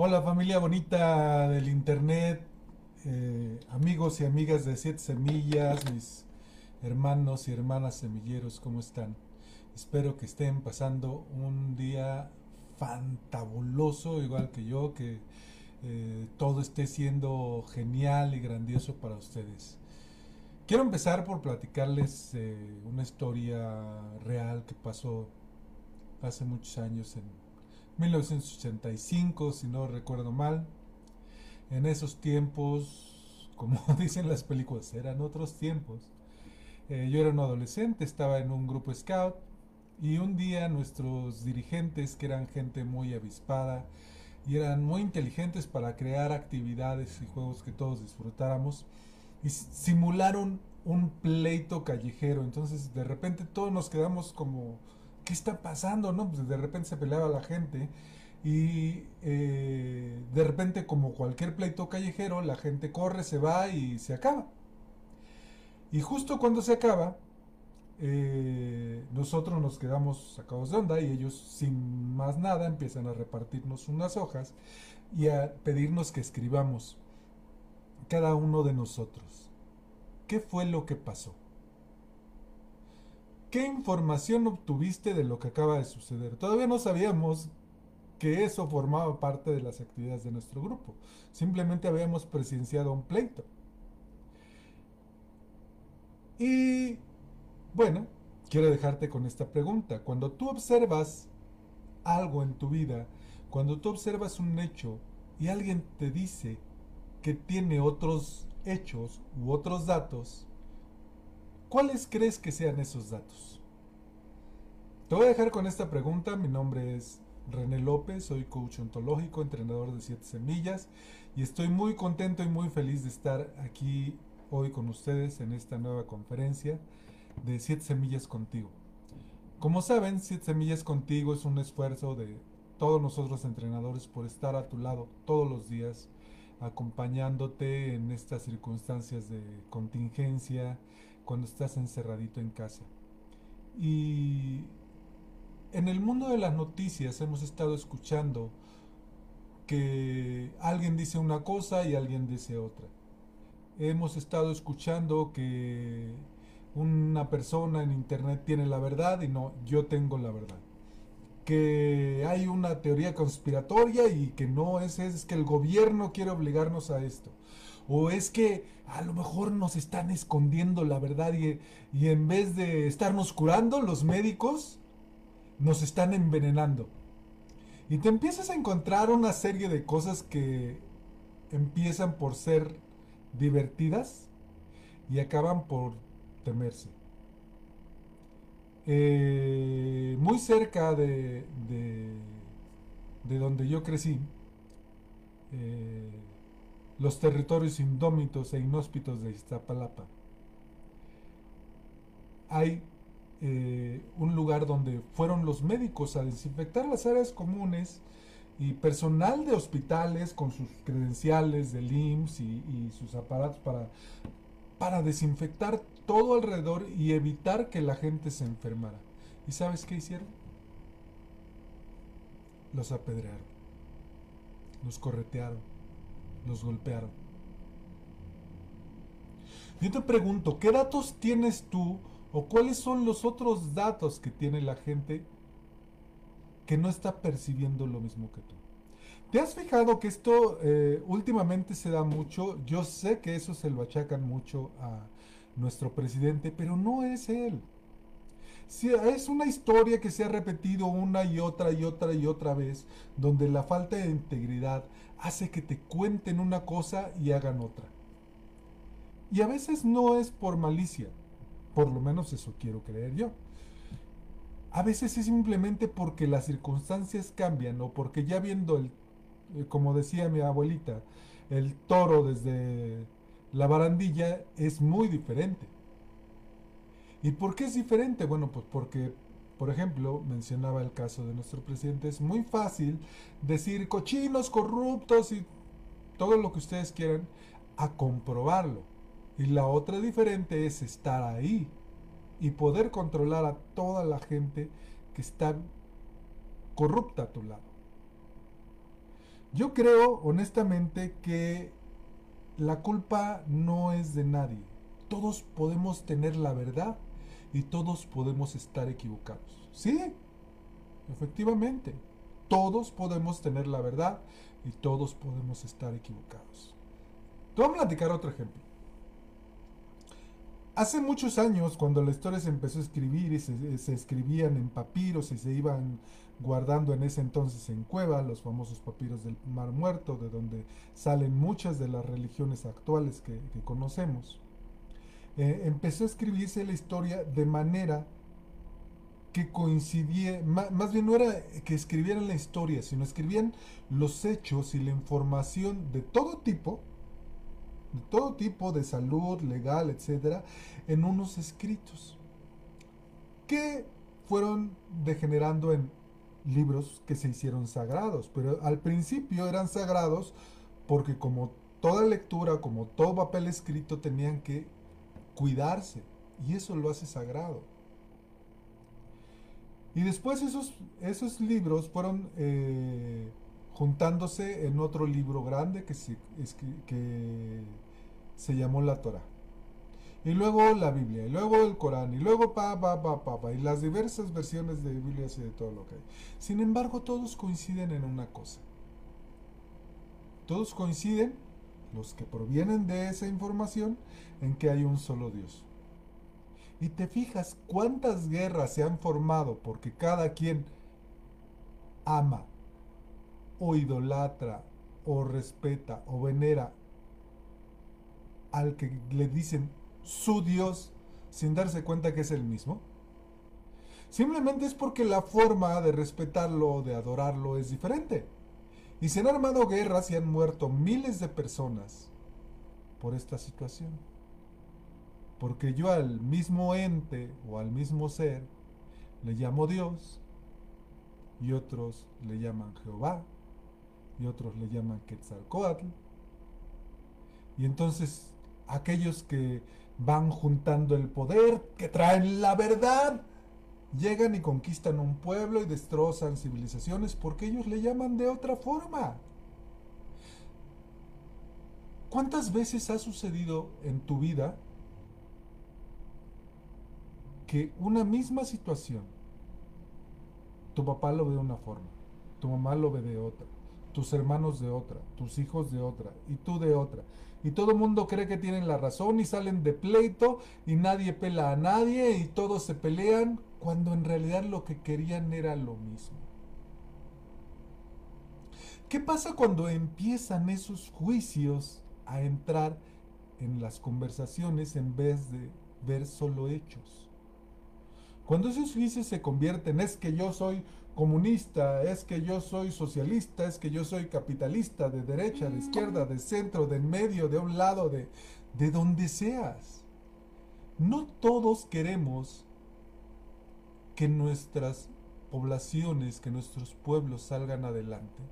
Hola familia bonita del internet, eh, amigos y amigas de Siete Semillas, mis hermanos y hermanas semilleros, ¿cómo están? Espero que estén pasando un día fantabuloso, igual que yo, que eh, todo esté siendo genial y grandioso para ustedes. Quiero empezar por platicarles eh, una historia real que pasó hace muchos años en 1985, si no recuerdo mal. En esos tiempos, como dicen las películas, eran otros tiempos. Eh, yo era un adolescente, estaba en un grupo scout y un día nuestros dirigentes, que eran gente muy avispada y eran muy inteligentes para crear actividades y juegos que todos disfrutáramos, simularon un pleito callejero. Entonces de repente todos nos quedamos como ¿qué está pasando? No? Pues de repente se peleaba la gente y eh, de repente como cualquier pleito callejero, la gente corre, se va y se acaba. Y justo cuando se acaba, eh, nosotros nos quedamos sacados de onda y ellos sin más nada empiezan a repartirnos unas hojas y a pedirnos que escribamos cada uno de nosotros. ¿Qué fue lo que pasó? ¿Qué información obtuviste de lo que acaba de suceder? Todavía no sabíamos que eso formaba parte de las actividades de nuestro grupo. Simplemente habíamos presenciado un pleito. Y bueno, quiero dejarte con esta pregunta. Cuando tú observas algo en tu vida, cuando tú observas un hecho y alguien te dice que tiene otros hechos u otros datos, ¿Cuáles crees que sean esos datos? Te voy a dejar con esta pregunta. Mi nombre es René López, soy coach ontológico, entrenador de siete semillas y estoy muy contento y muy feliz de estar aquí hoy con ustedes en esta nueva conferencia de siete semillas contigo. Como saben, siete semillas contigo es un esfuerzo de todos nosotros entrenadores por estar a tu lado todos los días acompañándote en estas circunstancias de contingencia, cuando estás encerradito en casa. Y en el mundo de las noticias hemos estado escuchando que alguien dice una cosa y alguien dice otra. Hemos estado escuchando que una persona en internet tiene la verdad y no, yo tengo la verdad. Que hay una teoría conspiratoria y que no es, es que el gobierno quiere obligarnos a esto. O es que a lo mejor nos están escondiendo la verdad y, en vez de estarnos curando, los médicos nos están envenenando. Y te empiezas a encontrar una serie de cosas que empiezan por ser divertidas y acaban por temerse. Eh, muy cerca de, de, donde yo crecí, eh, los territorios indómitos e inhóspitos de Iztapalapa. Hay eh, un lugar donde fueron los médicos a desinfectar las áreas comunes y personal de hospitales con sus credenciales del IMSS y, sus aparatos para, para desinfectar todo alrededor y evitar que la gente se enfermara. ¿Y sabes qué hicieron? Los apedrearon, los corretearon los golpearon. Yo te pregunto, ¿qué datos tienes tú o cuáles son los otros datos que tiene la gente que no está percibiendo lo mismo que tú? ¿Te has fijado que esto eh, últimamente se da mucho? Yo sé que eso se lo achacan mucho a nuestro presidente, pero no es él. Es una historia que se ha repetido una y otra y otra y otra vez, donde la falta de integridad hace que te cuenten una cosa y hagan otra. Y a veces no es por malicia, por lo menos eso quiero creer yo. A veces es simplemente porque las circunstancias cambian o porque ya viendo el, eh, como decía mi abuelita, el toro desde la barandilla es muy diferente. ¿Y por qué es diferente? Bueno, pues porque, por ejemplo, mencionaba el caso de nuestro presidente, es muy fácil decir cochinos, corruptos y todo lo que ustedes quieran, a comprobarlo. Y la otra diferente es estar ahí y poder controlar a toda la gente que está corrupta a tu lado. Yo creo honestamente que la culpa no es de nadie. Todos podemos tener la verdad y todos podemos estar equivocados. Sí, efectivamente. Todos podemos tener la verdad y todos podemos estar equivocados. Te voy a platicar otro ejemplo. Hace muchos años, cuando la historia se empezó a escribir y se, escribían en papiros y se iban guardando en ese entonces en cueva, los famosos papiros del Mar Muerto, de donde salen muchas de las religiones actuales que, conocemos, eh, empezó a escribirse la historia de manera que coincidía, más, bien no era que escribieran la historia, sino escribían los hechos y la información de todo tipo, de todo tipo de salud, legal, etcétera, en unos escritos que fueron degenerando en libros que se hicieron sagrados, pero al principio eran sagrados porque como toda lectura, como todo papel escrito, tenían que cuidarse y eso lo hace sagrado. Y después esos, esos libros fueron eh, juntándose en otro libro grande que se, que se llamó la Torah. Y luego la Biblia, y luego el Corán, y luego pa, pa, pa, pa, pa, y las diversas versiones de Biblia y de todo lo que hay. Sin embargo, todos coinciden en una cosa. Todos coinciden, los que provienen de esa información, en que hay un solo Dios. Y te fijas cuántas guerras se han formado porque cada quien ama o idolatra o respeta o venera al que le dicen su Dios sin darse cuenta que es el mismo? Simplemente es porque la forma de respetarlo o de adorarlo es diferente. Y se han armado guerras y han muerto miles de personas por esta situación. Porque yo al mismo ente o al mismo ser le llamo Dios y otros le llaman Jehová y otros le llaman Quetzalcoatl. Y entonces aquellos que van juntando el poder, que traen la verdad, llegan y conquistan un pueblo y destrozan civilizaciones porque ellos le llaman de otra forma. ¿Cuántas veces ha sucedido en tu vida que una misma situación, tu papá lo ve de una forma, tu mamá lo ve de otra, tus hermanos de otra, tus hijos de otra y tú de otra? y todo el mundo cree que tienen la razón y salen de pleito y nadie pela a nadie y todos se pelean cuando en realidad lo que querían era lo mismo. ¿Qué pasa cuando empiezan esos juicios a entrar en las conversaciones en vez de ver solo hechos? Cuando esos juicios se convierten, es que yo soy comunista, es que yo soy socialista, es que yo soy capitalista, de derecha, de izquierda, de centro, de medio, de un lado, de, de donde seas. No todos queremos que nuestras poblaciones, que nuestros pueblos salgan adelante.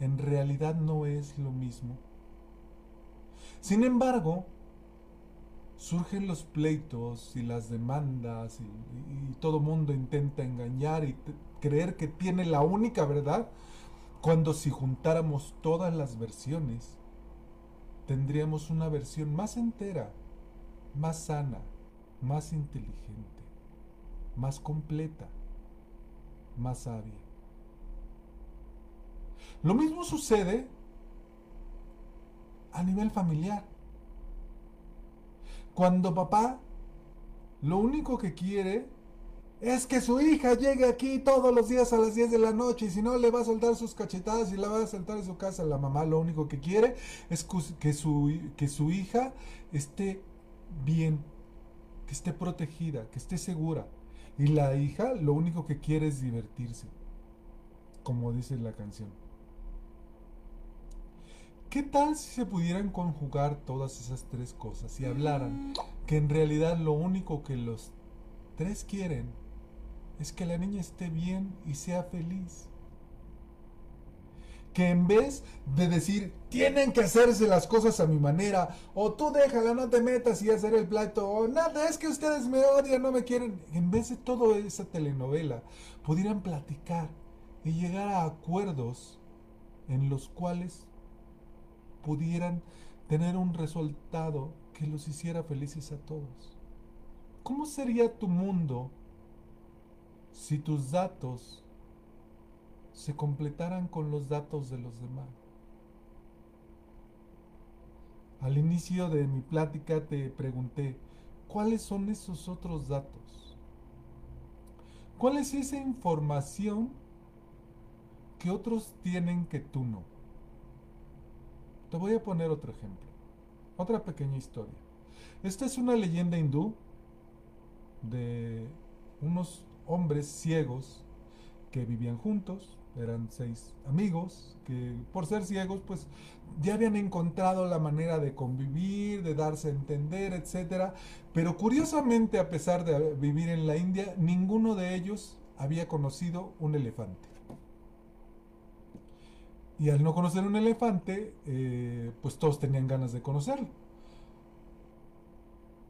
En realidad no es lo mismo. Sin embargo, surgen los pleitos y las demandas y, todo mundo intenta engañar y creer que tiene la única verdad, cuando si juntáramos todas las versiones, tendríamos una versión más entera, más sana, más inteligente, más completa, más sabia. Lo mismo sucede a nivel familiar. Cuando papá lo único que quiere es que su hija llegue aquí todos los días a las 10 de la noche y si no le va a soltar sus cachetadas y la va a soltar en su casa. La mamá lo único que quiere es que su, que su hija esté bien, que esté protegida, que esté segura. Y la hija lo único que quiere es divertirse, como dice la canción. ¿Qué tal si se pudieran conjugar todas esas tres cosas y hablaran que en realidad lo único que los tres quieren es que la niña esté bien y sea feliz? Que en vez de decir, tienen que hacerse las cosas a mi manera, o tú déjala, no te metas y hacer el plato, o nada, es que ustedes me odian, no me quieren. En vez de toda esa telenovela, pudieran platicar y llegar a acuerdos en los cuales pudieran tener un resultado que los hiciera felices a todos. ¿Cómo sería tu mundo si tus datos se completaran con los datos de los demás? Al inicio de mi plática te pregunté, ¿cuáles son esos otros datos? ¿Cuál es esa información que otros tienen que tú no? Te voy a poner otro ejemplo, otra pequeña historia. Esta es una leyenda hindú de unos hombres ciegos que vivían juntos, eran seis amigos que por ser ciegos pues ya habían encontrado la manera de convivir, de darse a entender, etc. Pero curiosamente a pesar de vivir en la India, ninguno de ellos había conocido un elefante. Y al no conocer un elefante, eh, pues todos tenían ganas de conocerlo.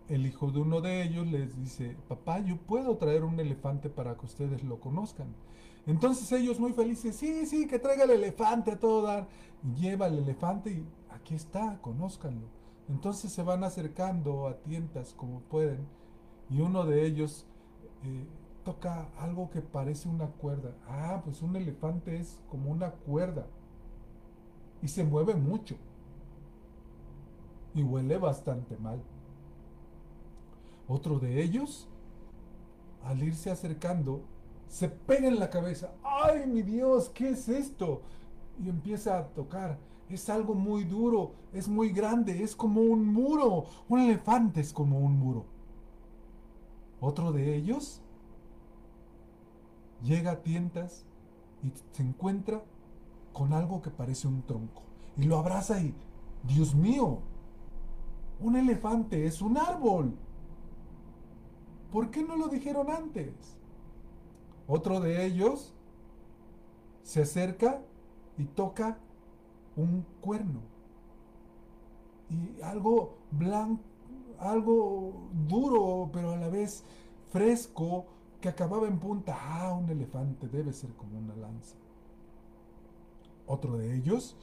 El hijo de uno de ellos les dice, papá, yo puedo traer un elefante para que ustedes lo conozcan. Entonces ellos muy felices, sí, sí, que traiga el elefante a todo dar. Lleva el elefante y aquí está, conózcanlo. Entonces se van acercando a tientas como pueden y uno de ellos eh, toca algo que parece una cuerda. Ah, pues un elefante es como una cuerda y se mueve mucho y huele bastante mal. Otro de ellos, al irse acercando, se pega en la cabeza. ¡Ay, mi Dios! ¿Qué es esto? Y empieza a tocar. Es algo muy duro, es muy grande, es como un muro. Un elefante es como un muro. Otro de ellos llega a tientas y se encuentra con algo que parece un tronco. Y lo abraza y, Dios mío, un elefante es un árbol. ¿Por qué no lo dijeron antes? Otro de ellos se acerca y toca un cuerno. Y algo blanco, algo duro, pero a la vez fresco, que acababa en punta. Ah, un elefante debe ser como una lanza. Otro de ellos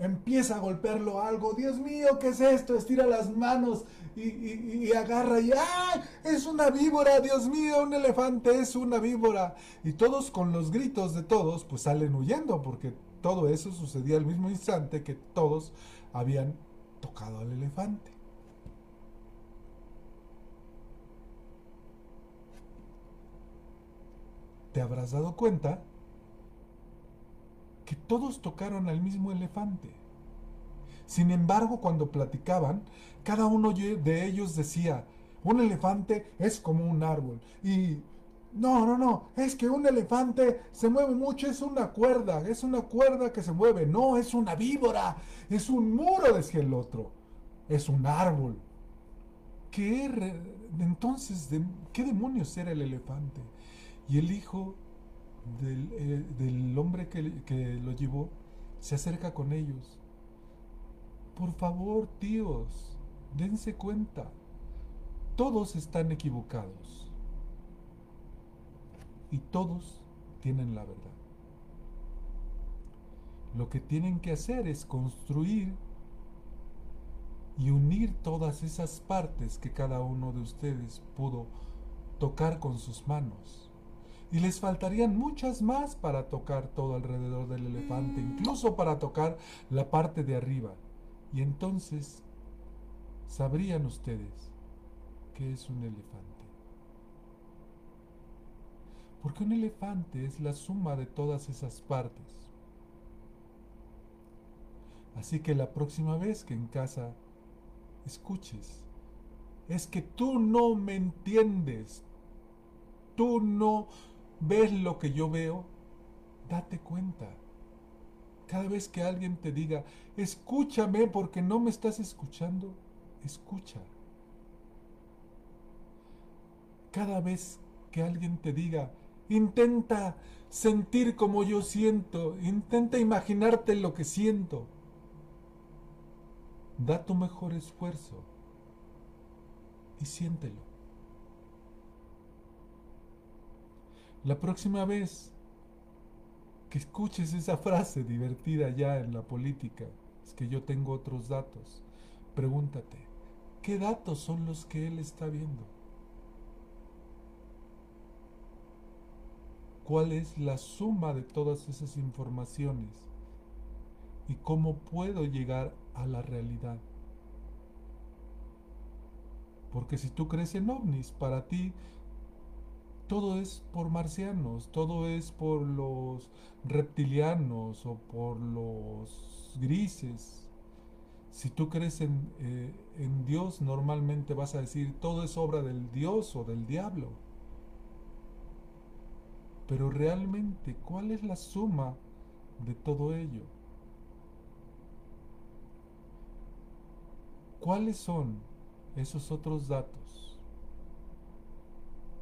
empieza a golpearlo algo. Dios mío, ¿qué es esto? Estira las manos y, agarra y ¡ay! Es una víbora, Dios mío, un elefante es una víbora. Y todos con los gritos de todos, pues salen huyendo porque todo eso sucedía al mismo instante que todos habían tocado al elefante. ¿Te habrás dado cuenta? Que todos tocaron al mismo elefante. Sin embargo, cuando platicaban, cada uno de ellos decía, un elefante es como un árbol. Y no, no, no, es que un elefante se mueve mucho, es una cuerda, es una cuerda que se mueve. No, es una víbora, es un muro, decía el otro. Es un árbol. ¿Qué entonces, qué demonios era el elefante? Y el hijo eh, del, hombre que, que lo llevó se acerca con ellos. Por favor, tíos, dense cuenta. Todos están equivocados. Y todos tienen la verdad. Lo que tienen que hacer es construir y unir todas esas partes que cada uno de ustedes pudo tocar con sus manos y les faltarían muchas más para tocar todo alrededor del elefante, incluso para tocar la parte de arriba. Y entonces sabrían ustedes qué es un elefante. Porque un elefante es la suma de todas esas partes. Así que la próxima vez que en casa escuches, es que tú no me entiendes, tú no ves lo que yo veo, date cuenta. Cada vez que alguien te diga, escúchame porque no me estás escuchando, escucha. Cada vez que alguien te diga, intenta sentir como yo siento, intenta imaginarte lo que siento, da tu mejor esfuerzo y siéntelo. La próxima vez que escuches esa frase divertida ya en la política. Es que yo tengo otros datos. Pregúntate, ¿qué datos son los que él está viendo? ¿Cuál es la suma de todas esas informaciones? ¿Y cómo puedo llegar a la realidad? Porque si tú crees en ovnis, para ti todo es por marcianos, todo es por los reptilianos o por los grises. Si tú crees en, eh, en, Dios, normalmente vas a decir todo es obra del Dios o del diablo. Pero realmente, ¿cuál es la suma de todo ello? ¿Cuáles son esos otros datos?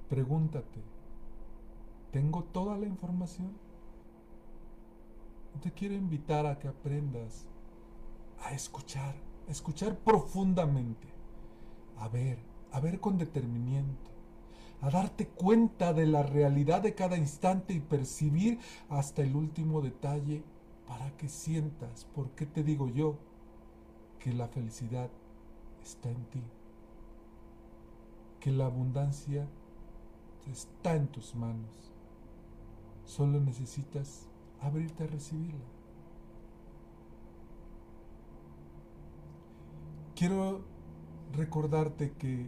Pregúntate, ¿tengo toda la información? Te quiero invitar a que aprendas a escuchar, a escuchar profundamente, a ver, a ver con determinamiento, a darte cuenta de la realidad de cada instante y percibir hasta el último detalle para que sientas, ¿por qué te digo yo que la felicidad está en ti? Que la abundancia está en tus manos. Solo necesitas abrirte a recibirla. Quiero recordarte que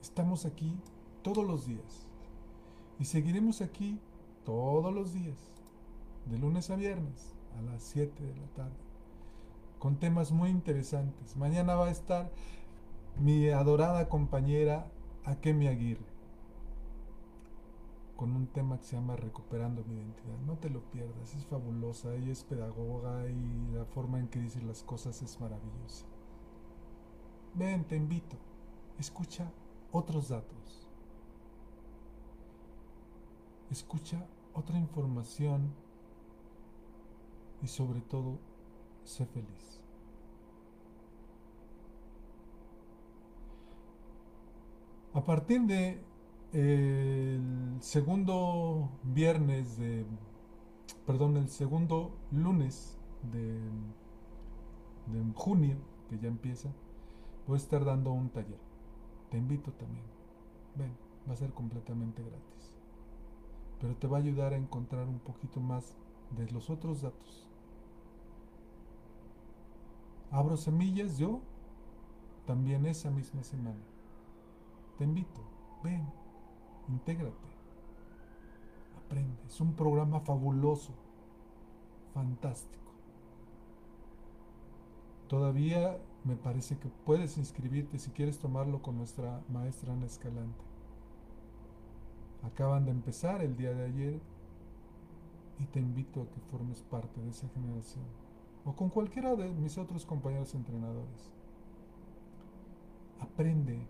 estamos aquí todos los días y seguiremos aquí todos los días, de lunes a viernes a las 7 de la tarde, con temas muy interesantes. Mañana va a estar mi adorada compañera Akemi Aguirre con un tema que se llama Recuperando mi identidad. No te lo pierdas, es fabulosa, ella es pedagoga y la forma en que dice las cosas es maravillosa. Ven, te invito, escucha otros datos. Escucha otra información y sobre todo, sé feliz. A partir de el segundo viernes de, perdón, el segundo lunes de, de junio, que ya empieza, voy a estar dando un taller. Te invito también. Ven, va a ser completamente gratis. Pero te va a ayudar a encontrar un poquito más de los otros datos. Abro semillas yo también esa misma semana. Te invito, ven, intégrate, aprende. Es un programa fabuloso, fantástico. Todavía me parece que puedes inscribirte si quieres tomarlo con nuestra maestra Ana Escalante. Acaban de empezar el día de ayer y te invito a que formes parte de esa generación o con cualquiera de mis otros compañeros entrenadores. Aprende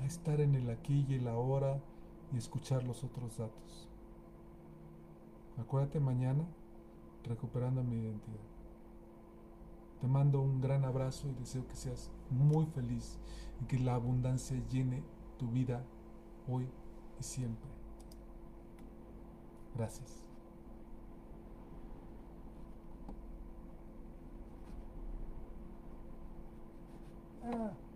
a estar en el aquí y el ahora y escuchar los otros datos. Acuérdate mañana recuperando mi identidad. Te mando un gran abrazo y deseo que seas muy feliz y que la abundancia llene tu vida hoy y siempre. Gracias. Ah.